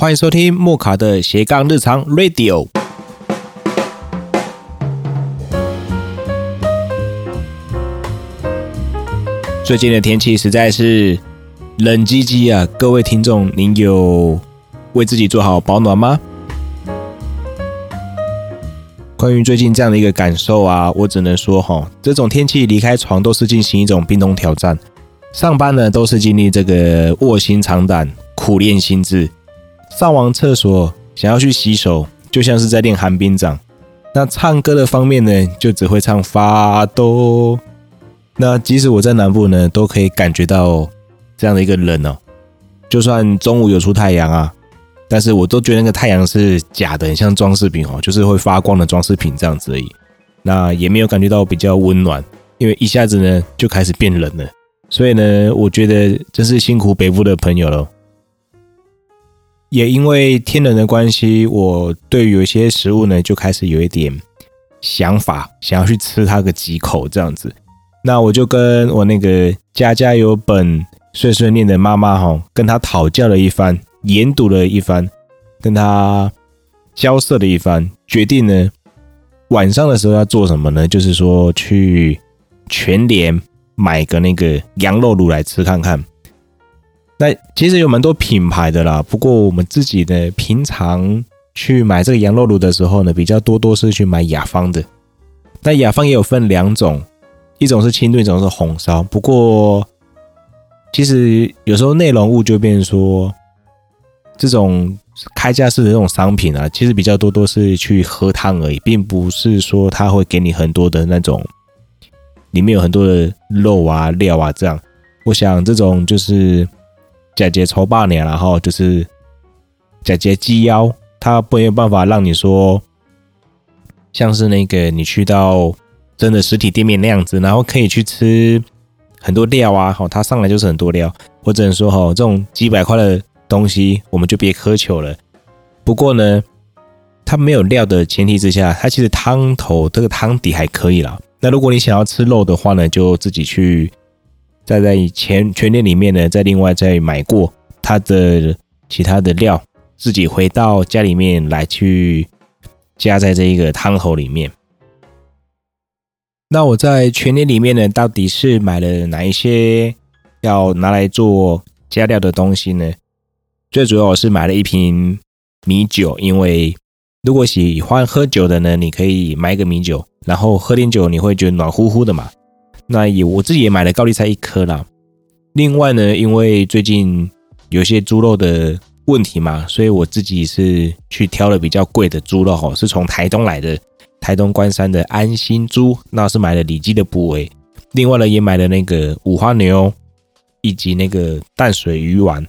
欢迎收听莫卡的斜杠日常 Radio。最近的天气实在是冷唧唧啊！各位听众，您有为自己做好保暖吗？关于最近这样的一个感受啊，我只能说哈，这种天气离开床都是进行一种冰冻挑战。上班呢，都是经历这个卧薪尝胆、苦练心智。上完厕所想要去洗手，就像是在练寒冰掌。那唱歌的方面呢，就只会唱发哆。那即使我在南部呢，都可以感觉到这样的一个冷哦。就算中午有出太阳啊，但是我都觉得那个太阳是假的，很像装饰品哦，就是会发光的装饰品这样子而已。那也没有感觉到比较温暖，因为一下子呢就开始变冷了。所以呢，我觉得真是辛苦北部的朋友了。也因为天冷的关系，我对有些食物呢，就开始有一点想法，想要去吃它个几口这样子。那我就跟我那个家家有本、碎碎念的妈妈哈，跟她讨教了一番，研读了一番，跟她交涉了一番，决定呢，晚上的时候要做什么呢？就是说去全联。买个那个羊肉炉来吃看看。那其实有蛮多品牌的啦，不过我们自己呢，平常去买这个羊肉炉的时候呢，比较多多是去买雅芳的。那雅芳也有分两种，一种是清炖，一种是红烧。不过其实有时候内容物就变成说，这种开架式的这种商品啊，其实比较多都是去喝汤而已，并不是说它会给你很多的那种。里面有很多的肉啊、料啊，这样，我想这种就是假节抽八年，然后就是假节鸡腰，它没有办法让你说像是那个你去到真的实体店面那样子，然后可以去吃很多料啊，好，它上来就是很多料。我只能说哈，这种几百块的东西我们就别苛求了。不过呢，它没有料的前提之下，它其实汤头这个汤底还可以啦。那如果你想要吃肉的话呢，就自己去再在全全店里面呢，再另外再买过他的其他的料，自己回到家里面来去加在这一个汤头里面。那我在全店里面呢，到底是买了哪一些要拿来做加料的东西呢？最主要我是买了一瓶米酒，因为如果喜欢喝酒的呢，你可以买一个米酒。然后喝点酒，你会觉得暖乎乎的嘛？那也我自己也买了高丽菜一颗啦。另外呢，因为最近有些猪肉的问题嘛，所以我自己是去挑了比较贵的猪肉哈，是从台东来的，台东关山的安心猪，那是买了里脊的部位。另外呢，也买了那个五花牛，以及那个淡水鱼丸，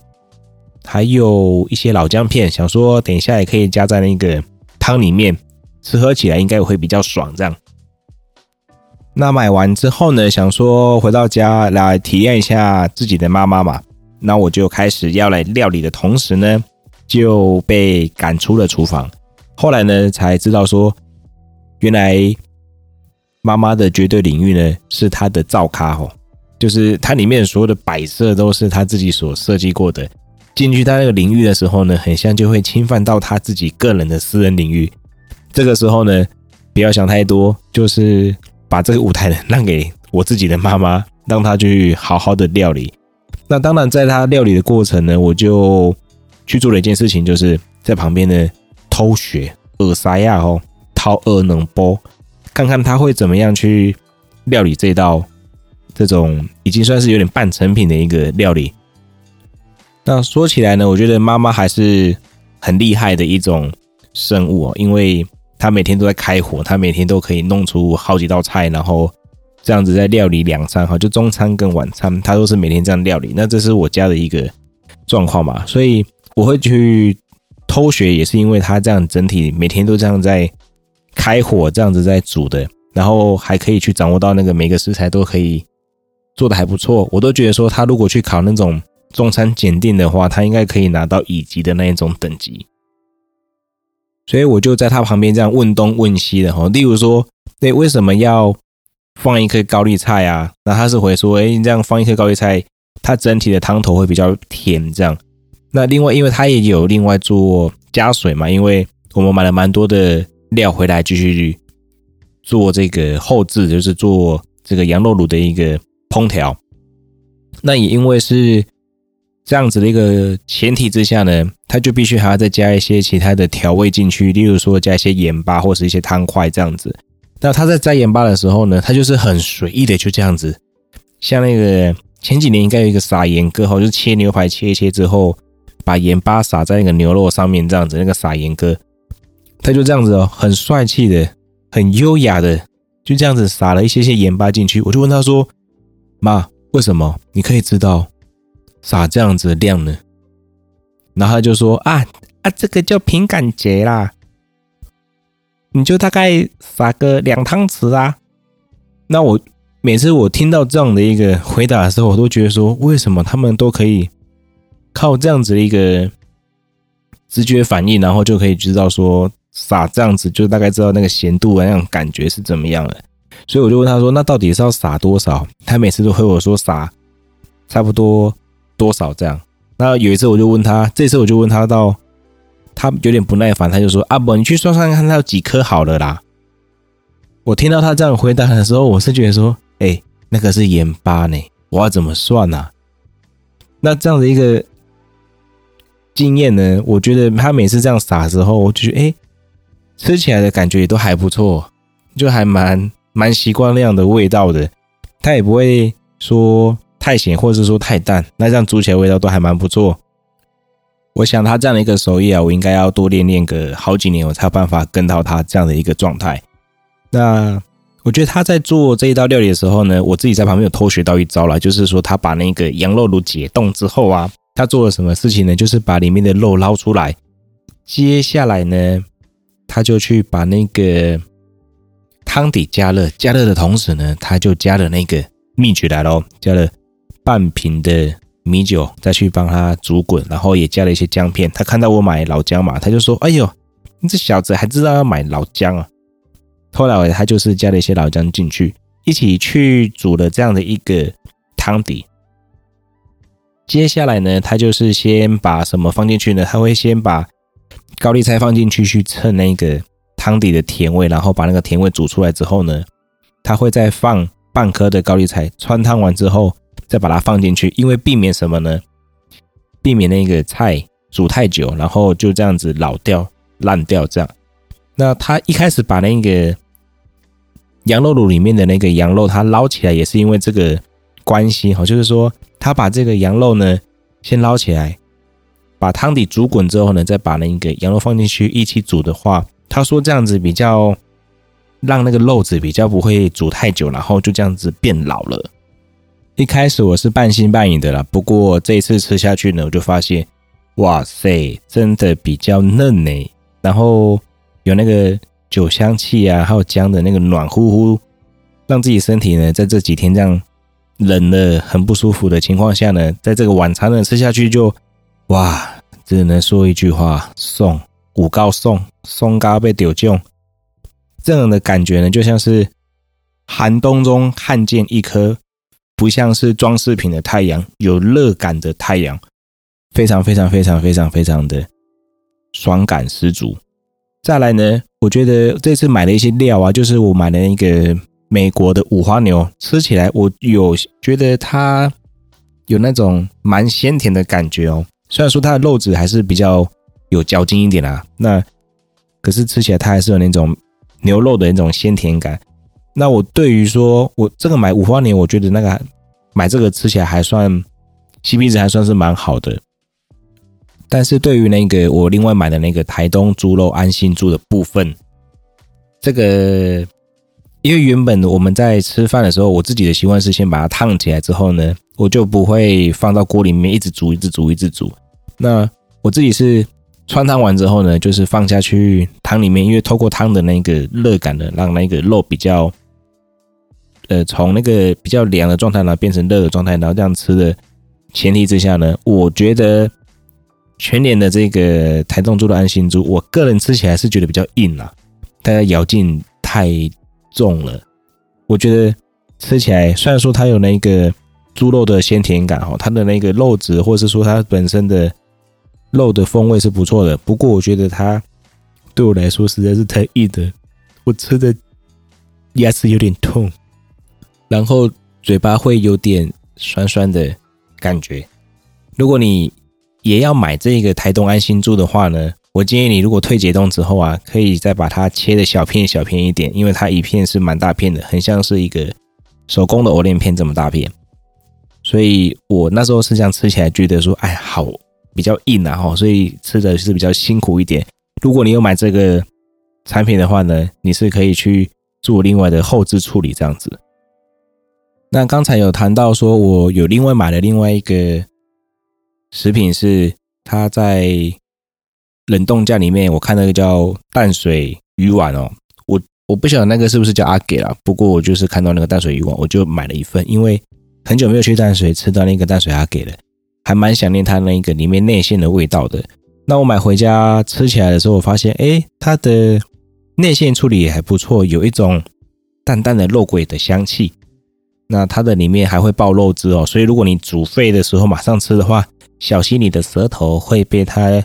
还有一些老姜片，想说等一下也可以加在那个汤里面，吃喝起来应该也会比较爽这样。那买完之后呢，想说回到家来体验一下自己的妈妈嘛，那我就开始要来料理的同时呢，就被赶出了厨房。后来呢，才知道说，原来妈妈的绝对领域呢，是她的灶咖吼，就是它里面所有的摆设都是她自己所设计过的。进去她那个领域的时候呢，很像就会侵犯到她自己个人的私人领域。这个时候呢，不要想太多，就是。把这个舞台让给我自己的妈妈，让她去好好的料理。那当然，在她料理的过程呢，我就去做了一件事情，就是在旁边呢偷学耳塞呀，哦，掏耳能波，看看她会怎么样去料理这道这种已经算是有点半成品的一个料理。那说起来呢，我觉得妈妈还是很厉害的一种生物哦，因为。他每天都在开火，他每天都可以弄出好几道菜，然后这样子在料理两餐哈，就中餐跟晚餐，他都是每天这样料理。那这是我家的一个状况嘛，所以我会去偷学，也是因为他这样整体每天都这样在开火，这样子在煮的，然后还可以去掌握到那个每个食材都可以做的还不错。我都觉得说，他如果去考那种中餐检定的话，他应该可以拿到乙级的那一种等级。所以我就在他旁边这样问东问西的哈，例如说，那，为什么要放一颗高丽菜啊？那他是回说，哎，你这样放一颗高丽菜，它整体的汤头会比较甜，这样。那另外，因为他也有另外做加水嘛，因为我们买了蛮多的料回来，继续做这个后制，就是做这个羊肉炉的一个烹调。那也因为是这样子的一个前提之下呢，他就必须还要再加一些其他的调味进去，例如说加一些盐巴或是一些汤块这样子。那他在加盐巴的时候呢，他就是很随意的就这样子，像那个前几年应该有一个撒盐哥，哈，就是切牛排切一切之后。把盐巴撒在那个牛肉上面，这样子，那个撒盐哥，他就这样子哦，很帅气的，很优雅的，就这样子撒了一些些盐巴进去。我就问他说：“妈，为什么你可以知道撒这样子的量呢？”然后他就说：“啊啊，这个叫凭感觉啦，你就大概撒个两汤匙啊。”那我每次我听到这样的一个回答的时候，我都觉得说，为什么他们都可以？靠这样子的一个直觉反应，然后就可以知道说撒这样子，就大概知道那个咸度啊，那种感觉是怎么样的。所以我就问他说：“那到底是要撒多少？”他每次都回我说：“撒差不多多少这样。”那有一次我就问他，这次我就问他到他有点不耐烦，他就说：“阿伯，你去算算看，他有几颗好了啦。”我听到他这样回答的时候，我是觉得说：“哎，那个是盐巴呢，我要怎么算呢？”那这样的一个。经验呢，我觉得他每次这样撒的时候，我就觉得哎，吃起来的感觉也都还不错，就还蛮蛮习惯那样的味道的。他也不会说太咸，或者是说太淡，那这样煮起来味道都还蛮不错。我想他这样的一个手艺啊，我应该要多练练个好几年，我才有办法跟到他这样的一个状态。那我觉得他在做这一道料理的时候呢，我自己在旁边有偷学到一招了，就是说他把那个羊肉炉解冻之后啊。他做了什么事情呢？就是把里面的肉捞出来，接下来呢，他就去把那个汤底加热，加热的同时呢，他就加了那个秘诀来喽，加了半瓶的米酒，再去帮他煮滚，然后也加了一些姜片。他看到我买老姜嘛，他就说：“哎呦，你这小子还知道要买老姜啊！”后来他就是加了一些老姜进去，一起去煮了这样的一个汤底。接下来呢，他就是先把什么放进去呢？他会先把高丽菜放进去，去蹭那个汤底的甜味，然后把那个甜味煮出来之后呢，他会再放半颗的高丽菜，穿烫完之后再把它放进去，因为避免什么呢？避免那个菜煮太久，然后就这样子老掉、烂掉这样。那他一开始把那个羊肉炉里面的那个羊肉，他捞起来也是因为这个关系哈，就是说。他把这个羊肉呢，先捞起来，把汤底煮滚之后呢，再把那个羊肉放进去一起煮的话，他说这样子比较让那个肉质比较不会煮太久，然后就这样子变老了。一开始我是半信半疑的啦，不过这一次吃下去呢，我就发现，哇塞，真的比较嫩呢，然后有那个酒香气啊，还有姜的那个暖乎乎，让自己身体呢在这几天这样。冷的很不舒服的情况下呢，在这个晚餐呢吃下去就，哇，只能说一句话：送五高送送高被丢中。这样的感觉呢，就像是寒冬中看见一颗不像是装饰品的太阳，有热感的太阳，非常非常非常非常非常的爽感十足。再来呢，我觉得这次买了一些料啊，就是我买了一个。美国的五花牛吃起来，我有觉得它有那种蛮鲜甜的感觉哦。虽然说它的肉质还是比较有嚼劲一点啦，那可是吃起来它还是有那种牛肉的那种鲜甜感。那我对于说我这个买五花年，我觉得那个买这个吃起来还算 CP 值还算是蛮好的。但是对于那个我另外买的那个台东猪肉安心猪的部分，这个。因为原本我们在吃饭的时候，我自己的习惯是先把它烫起来之后呢，我就不会放到锅里面一直煮、一直煮、一直煮。那我自己是汆烫完之后呢，就是放下去汤里面，因为透过汤的那个热感呢，让那个肉比较，呃，从那个比较凉的状态呢变成热的状态，然后这样吃的前提之下呢，我觉得全联的这个台东猪的安心猪，我个人吃起来是觉得比较硬啦，大家咬劲太。重了，我觉得吃起来虽然说它有那个猪肉的鲜甜感哈，它的那个肉质或者是说它本身的肉的风味是不错的。不过我觉得它对我来说实在是太硬了，我吃的牙齿有点痛，然后嘴巴会有点酸酸的感觉。如果你也要买这个台东安心猪的话呢，我建议你如果退解冻之后啊，可以再把它切的小片小片一点，因为它一片是蛮大片的，很像是一个手工的藕莲片这么大片。所以我那时候是这样吃起来，觉得说，哎，好比较硬啊，哈，所以吃的是比较辛苦一点。如果你有买这个产品的话呢，你是可以去做另外的后置处理这样子。那刚才有谈到说，我有另外买了另外一个食品，是它在冷冻架里面，我看那个叫淡水鱼丸哦，我我不晓得那个是不是叫阿给啦，不过我就是看到那个淡水鱼丸，我就买了一份，因为。很久没有去淡水吃到那个淡水阿给了，还蛮想念它那一个里面内馅的味道的。那我买回家吃起来的时候，我发现，哎，它的内馅处理也还不错，有一种淡淡的肉桂的香气。那它的里面还会爆肉汁哦，所以如果你煮沸的时候马上吃的话，小心你的舌头会被它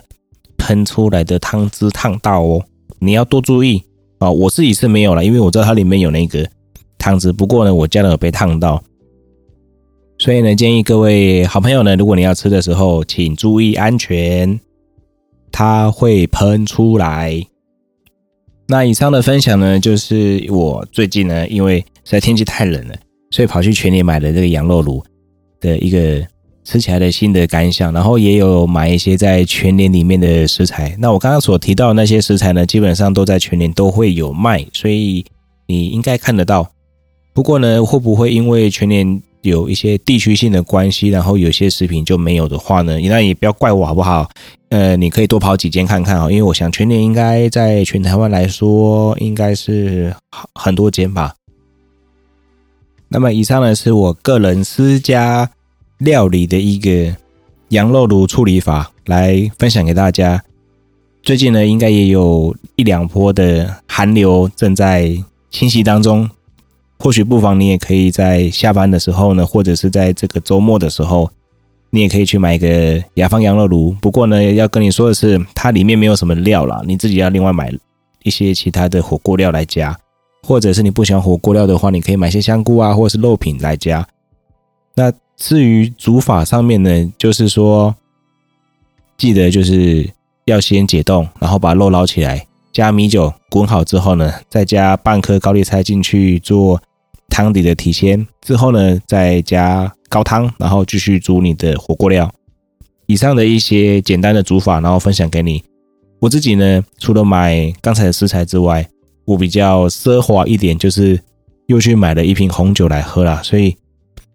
喷出来的汤汁烫到哦，你要多注意啊！我自己是没有了，因为我知道它里面有那个汤汁，不过呢，我家人有被烫到。所以呢，建议各位好朋友呢，如果你要吃的时候，请注意安全，它会喷出来。那以上的分享呢，就是我最近呢，因为实在天气太冷了，所以跑去全年买了这个羊肉炉的一个吃起来的新的感想，然后也有买一些在全年里面的食材。那我刚刚所提到的那些食材呢，基本上都在全年都会有卖，所以你应该看得到。不过呢，会不会因为全年有一些地区性的关系，然后有些食品就没有的话呢，那也不要怪我好不好？呃，你可以多跑几间看看啊，因为我想全年应该在全台湾来说应该是很多间吧。那么以上呢是我个人私家料理的一个羊肉炉处理法，来分享给大家。最近呢，应该也有一两波的寒流正在侵袭当中。或许不妨你也可以在下班的时候呢，或者是在这个周末的时候，你也可以去买一个雅芳羊肉炉。不过呢，要跟你说的是，它里面没有什么料啦，你自己要另外买一些其他的火锅料来加。或者是你不喜欢火锅料的话，你可以买些香菇啊，或者是肉品来加。那至于煮法上面呢，就是说，记得就是要先解冻，然后把肉捞起来。加米酒滚好之后呢，再加半颗高丽菜进去做汤底的提鲜，之后呢，再加高汤，然后继续煮你的火锅料。以上的一些简单的煮法，然后分享给你。我自己呢，除了买刚才的食材之外，我比较奢华一点，就是又去买了一瓶红酒来喝了。所以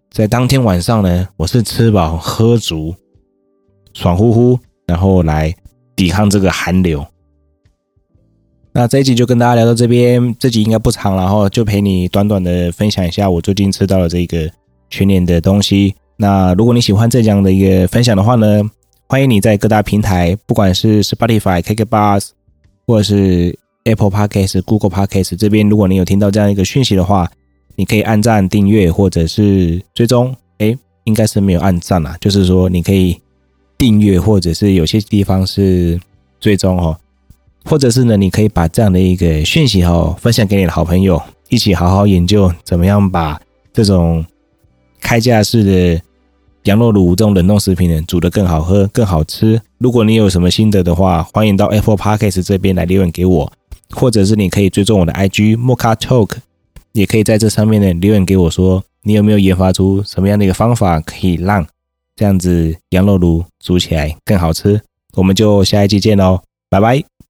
在当天晚上呢，我是吃饱喝足，爽乎乎，然后来抵抗这个寒流。那这一集就跟大家聊到这边，这集应该不长，然后就陪你短短的分享一下我最近吃到的这个全年的东西。那如果你喜欢这样的一个分享的话呢，欢迎你在各大平台，不管是 Spotify、KKBOX 或者是 Apple Podcast、Google Podcast 这边，如果你有听到这样一个讯息的话，你可以按赞、订阅或者是追踪。诶，应该是没有按赞啦，就是说你可以订阅或者是有些地方是追踪哦。或者是呢，你可以把这样的一个讯息哈分享给你的好朋友，一起好好研究怎么样把这种开架式的羊肉炉这种冷冻食品呢煮得更好喝、更好吃。如果你有什么心得的话，欢迎到 Apple Podcast 这边来留言给我，或者是你可以追踪我的 IG Mocha Talk，也可以在这上面呢留言给我说，你有没有研发出什么样的一个方法可以让这样子羊肉炉煮起来更好吃？我们就下一期见喽，拜拜。